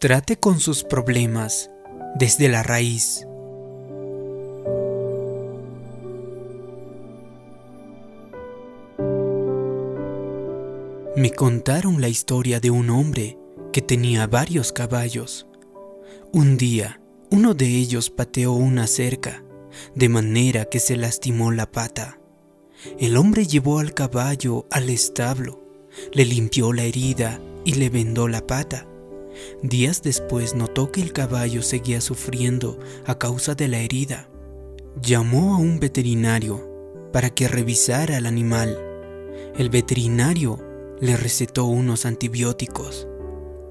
Trate con sus problemas desde la raíz. Me contaron la historia de un hombre que tenía varios caballos. Un día, uno de ellos pateó una cerca, de manera que se lastimó la pata. El hombre llevó al caballo al establo, le limpió la herida y le vendó la pata. Días después notó que el caballo seguía sufriendo a causa de la herida. Llamó a un veterinario para que revisara al animal. El veterinario le recetó unos antibióticos.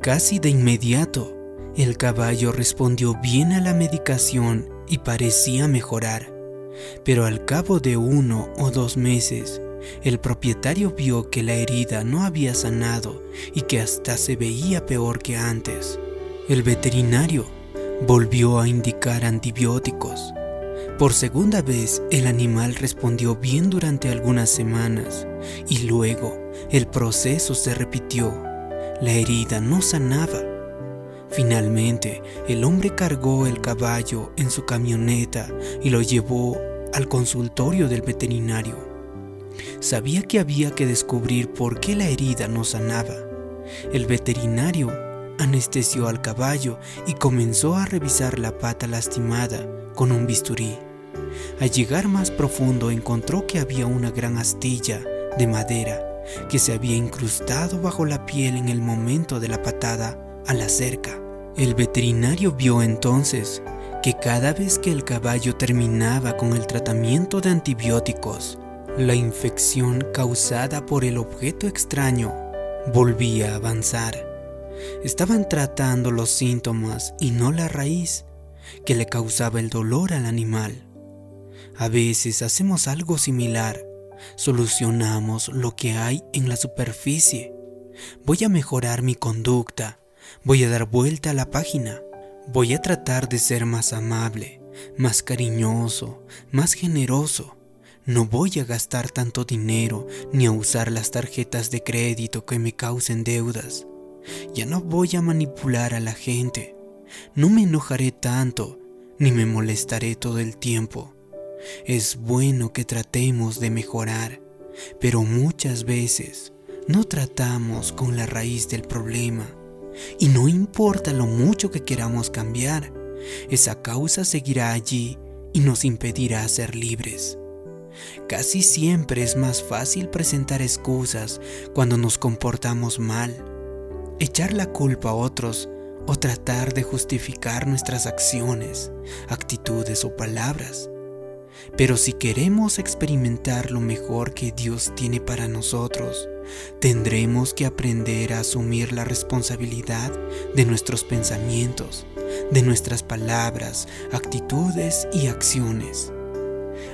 Casi de inmediato, el caballo respondió bien a la medicación y parecía mejorar. Pero al cabo de uno o dos meses, el propietario vio que la herida no había sanado y que hasta se veía peor que antes. El veterinario volvió a indicar antibióticos. Por segunda vez el animal respondió bien durante algunas semanas y luego el proceso se repitió. La herida no sanaba. Finalmente, el hombre cargó el caballo en su camioneta y lo llevó al consultorio del veterinario. Sabía que había que descubrir por qué la herida no sanaba. El veterinario anestesió al caballo y comenzó a revisar la pata lastimada con un bisturí. Al llegar más profundo encontró que había una gran astilla de madera que se había incrustado bajo la piel en el momento de la patada a la cerca. El veterinario vio entonces que cada vez que el caballo terminaba con el tratamiento de antibióticos, la infección causada por el objeto extraño volvía a avanzar. Estaban tratando los síntomas y no la raíz que le causaba el dolor al animal. A veces hacemos algo similar, solucionamos lo que hay en la superficie. Voy a mejorar mi conducta, voy a dar vuelta a la página, voy a tratar de ser más amable, más cariñoso, más generoso. No voy a gastar tanto dinero ni a usar las tarjetas de crédito que me causen deudas. Ya no voy a manipular a la gente. No me enojaré tanto ni me molestaré todo el tiempo. Es bueno que tratemos de mejorar, pero muchas veces no tratamos con la raíz del problema. Y no importa lo mucho que queramos cambiar, esa causa seguirá allí y nos impedirá ser libres. Casi siempre es más fácil presentar excusas cuando nos comportamos mal, echar la culpa a otros o tratar de justificar nuestras acciones, actitudes o palabras. Pero si queremos experimentar lo mejor que Dios tiene para nosotros, tendremos que aprender a asumir la responsabilidad de nuestros pensamientos, de nuestras palabras, actitudes y acciones.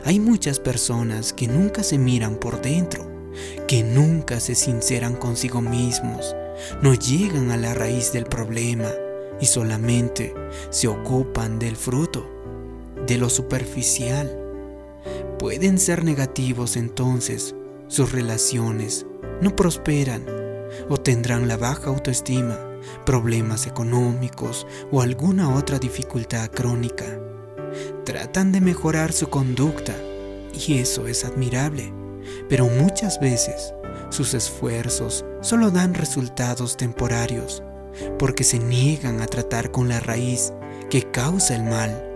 Hay muchas personas que nunca se miran por dentro, que nunca se sinceran consigo mismos, no llegan a la raíz del problema y solamente se ocupan del fruto, de lo superficial. Pueden ser negativos entonces, sus relaciones no prosperan o tendrán la baja autoestima, problemas económicos o alguna otra dificultad crónica. Tratan de mejorar su conducta y eso es admirable, pero muchas veces sus esfuerzos solo dan resultados temporarios porque se niegan a tratar con la raíz que causa el mal.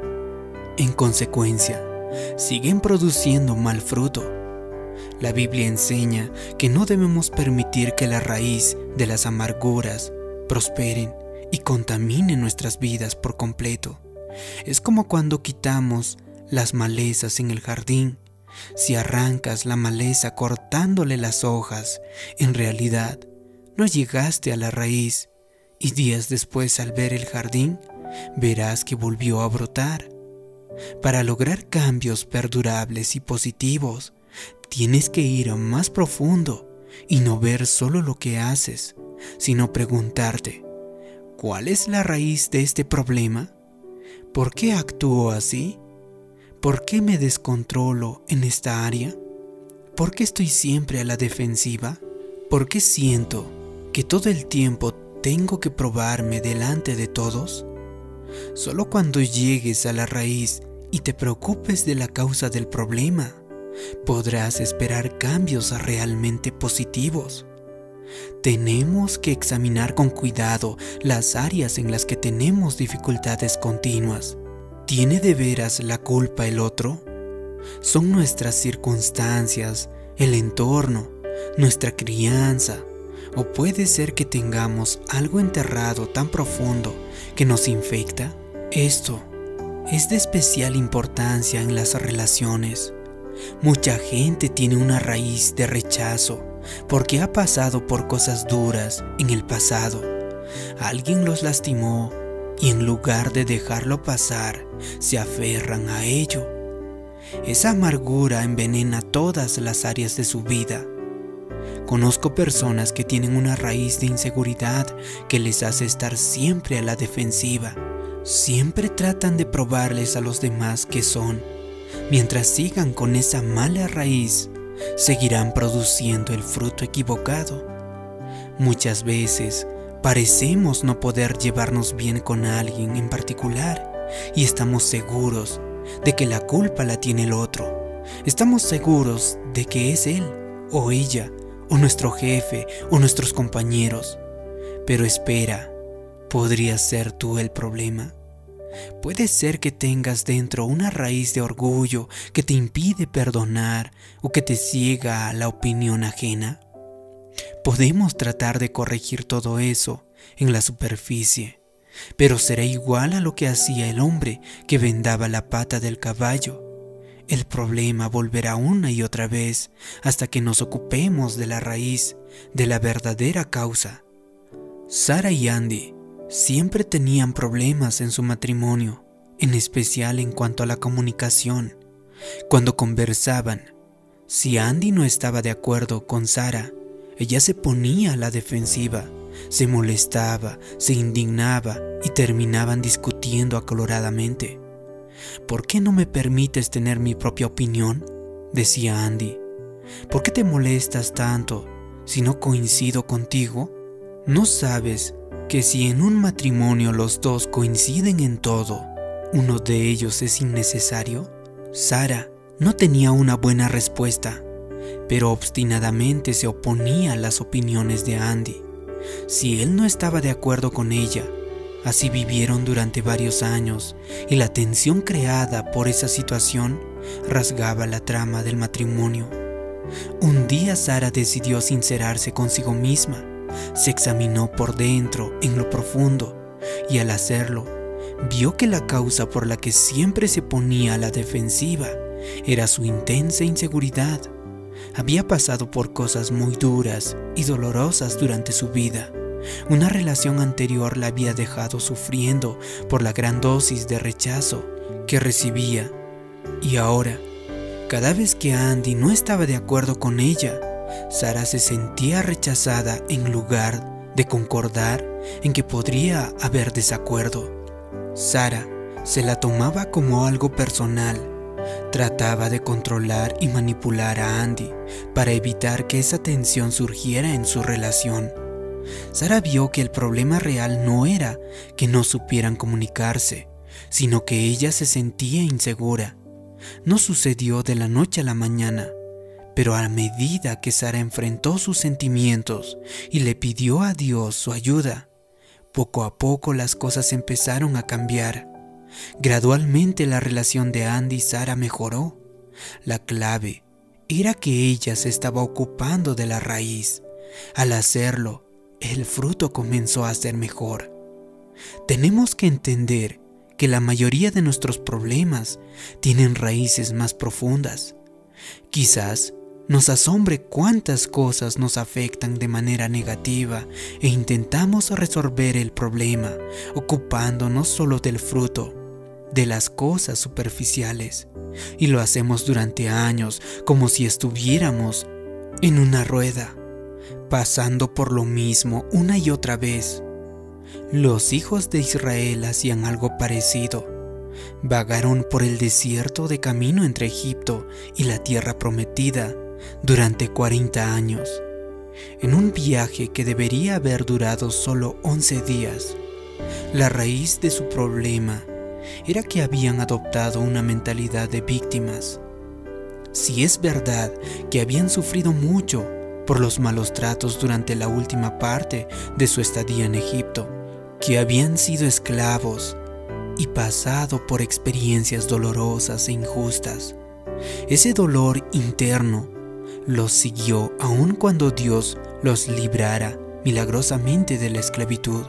En consecuencia, siguen produciendo mal fruto. La Biblia enseña que no debemos permitir que la raíz de las amarguras prosperen y contaminen nuestras vidas por completo. Es como cuando quitamos las malezas en el jardín. Si arrancas la maleza cortándole las hojas, en realidad no llegaste a la raíz y días después al ver el jardín, verás que volvió a brotar. Para lograr cambios perdurables y positivos, tienes que ir más profundo y no ver solo lo que haces, sino preguntarte, ¿cuál es la raíz de este problema? ¿Por qué actúo así? ¿Por qué me descontrolo en esta área? ¿Por qué estoy siempre a la defensiva? ¿Por qué siento que todo el tiempo tengo que probarme delante de todos? Solo cuando llegues a la raíz y te preocupes de la causa del problema, podrás esperar cambios realmente positivos. Tenemos que examinar con cuidado las áreas en las que tenemos dificultades continuas. ¿Tiene de veras la culpa el otro? Son nuestras circunstancias, el entorno, nuestra crianza, o puede ser que tengamos algo enterrado tan profundo que nos infecta. Esto es de especial importancia en las relaciones. Mucha gente tiene una raíz de rechazo porque ha pasado por cosas duras en el pasado. Alguien los lastimó y en lugar de dejarlo pasar, se aferran a ello. Esa amargura envenena todas las áreas de su vida. Conozco personas que tienen una raíz de inseguridad que les hace estar siempre a la defensiva. Siempre tratan de probarles a los demás que son. Mientras sigan con esa mala raíz, seguirán produciendo el fruto equivocado. Muchas veces parecemos no poder llevarnos bien con alguien en particular y estamos seguros de que la culpa la tiene el otro. Estamos seguros de que es él o ella o nuestro jefe o nuestros compañeros. Pero espera, ¿podría ser tú el problema? Puede ser que tengas dentro una raíz de orgullo que te impide perdonar o que te ciega a la opinión ajena. Podemos tratar de corregir todo eso en la superficie, pero será igual a lo que hacía el hombre que vendaba la pata del caballo. El problema volverá una y otra vez hasta que nos ocupemos de la raíz, de la verdadera causa. Sara y Andy siempre tenían problemas en su matrimonio, en especial en cuanto a la comunicación. Cuando conversaban, si Andy no estaba de acuerdo con Sara, ella se ponía a la defensiva, se molestaba, se indignaba y terminaban discutiendo acaloradamente. ¿Por qué no me permites tener mi propia opinión? decía Andy. ¿Por qué te molestas tanto si no coincido contigo? ¿No sabes que si en un matrimonio los dos coinciden en todo, uno de ellos es innecesario? Sara no tenía una buena respuesta, pero obstinadamente se oponía a las opiniones de Andy. Si él no estaba de acuerdo con ella, así vivieron durante varios años y la tensión creada por esa situación rasgaba la trama del matrimonio. Un día Sara decidió sincerarse consigo misma se examinó por dentro, en lo profundo, y al hacerlo, vio que la causa por la que siempre se ponía a la defensiva era su intensa inseguridad. Había pasado por cosas muy duras y dolorosas durante su vida. Una relación anterior la había dejado sufriendo por la gran dosis de rechazo que recibía. Y ahora, cada vez que Andy no estaba de acuerdo con ella, Sara se sentía rechazada en lugar de concordar en que podría haber desacuerdo. Sara se la tomaba como algo personal. Trataba de controlar y manipular a Andy para evitar que esa tensión surgiera en su relación. Sara vio que el problema real no era que no supieran comunicarse, sino que ella se sentía insegura. No sucedió de la noche a la mañana, pero a medida que Sara enfrentó sus sentimientos y le pidió a Dios su ayuda, poco a poco las cosas empezaron a cambiar. Gradualmente la relación de Andy y Sara mejoró. La clave era que ella se estaba ocupando de la raíz. Al hacerlo, el fruto comenzó a ser mejor. Tenemos que entender que la mayoría de nuestros problemas tienen raíces más profundas. Quizás nos asombre cuántas cosas nos afectan de manera negativa e intentamos resolver el problema ocupándonos solo del fruto, de las cosas superficiales. Y lo hacemos durante años como si estuviéramos en una rueda, pasando por lo mismo una y otra vez. Los hijos de Israel hacían algo parecido. Vagaron por el desierto de camino entre Egipto y la tierra prometida durante 40 años. En un viaje que debería haber durado solo 11 días, la raíz de su problema era que habían adoptado una mentalidad de víctimas. Si es verdad que habían sufrido mucho por los malos tratos durante la última parte de su estadía en Egipto, que habían sido esclavos y pasado por experiencias dolorosas e injustas. Ese dolor interno los siguió aun cuando Dios los librara milagrosamente de la esclavitud.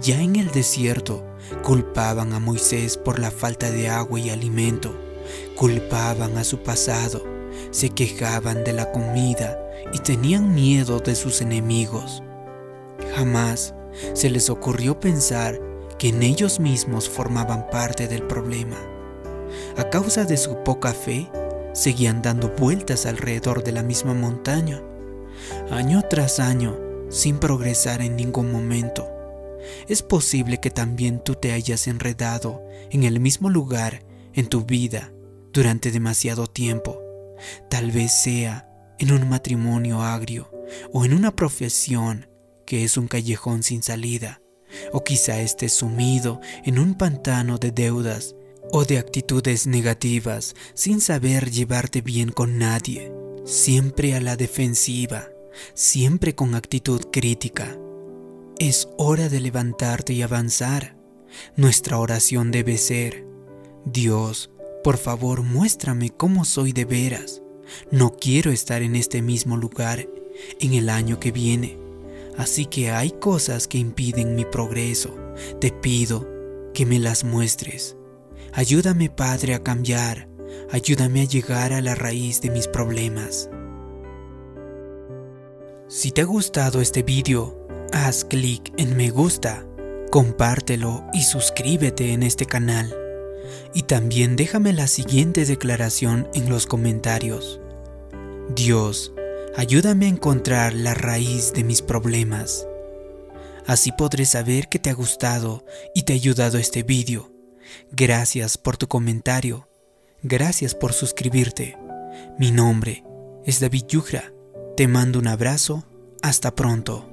Ya en el desierto culpaban a Moisés por la falta de agua y alimento, culpaban a su pasado, se quejaban de la comida y tenían miedo de sus enemigos. Jamás se les ocurrió pensar que en ellos mismos formaban parte del problema. A causa de su poca fe, seguían dando vueltas alrededor de la misma montaña, año tras año, sin progresar en ningún momento. Es posible que también tú te hayas enredado en el mismo lugar en tu vida durante demasiado tiempo. Tal vez sea en un matrimonio agrio o en una profesión que es un callejón sin salida, o quizá estés sumido en un pantano de deudas o de actitudes negativas sin saber llevarte bien con nadie, siempre a la defensiva, siempre con actitud crítica. Es hora de levantarte y avanzar. Nuestra oración debe ser, Dios, por favor muéstrame cómo soy de veras. No quiero estar en este mismo lugar en el año que viene. Así que hay cosas que impiden mi progreso. Te pido que me las muestres. Ayúdame Padre a cambiar. Ayúdame a llegar a la raíz de mis problemas. Si te ha gustado este vídeo, haz clic en me gusta, compártelo y suscríbete en este canal. Y también déjame la siguiente declaración en los comentarios. Dios, Ayúdame a encontrar la raíz de mis problemas. Así podré saber que te ha gustado y te ha ayudado este vídeo. Gracias por tu comentario. Gracias por suscribirte. Mi nombre es David Yugra. Te mando un abrazo. Hasta pronto.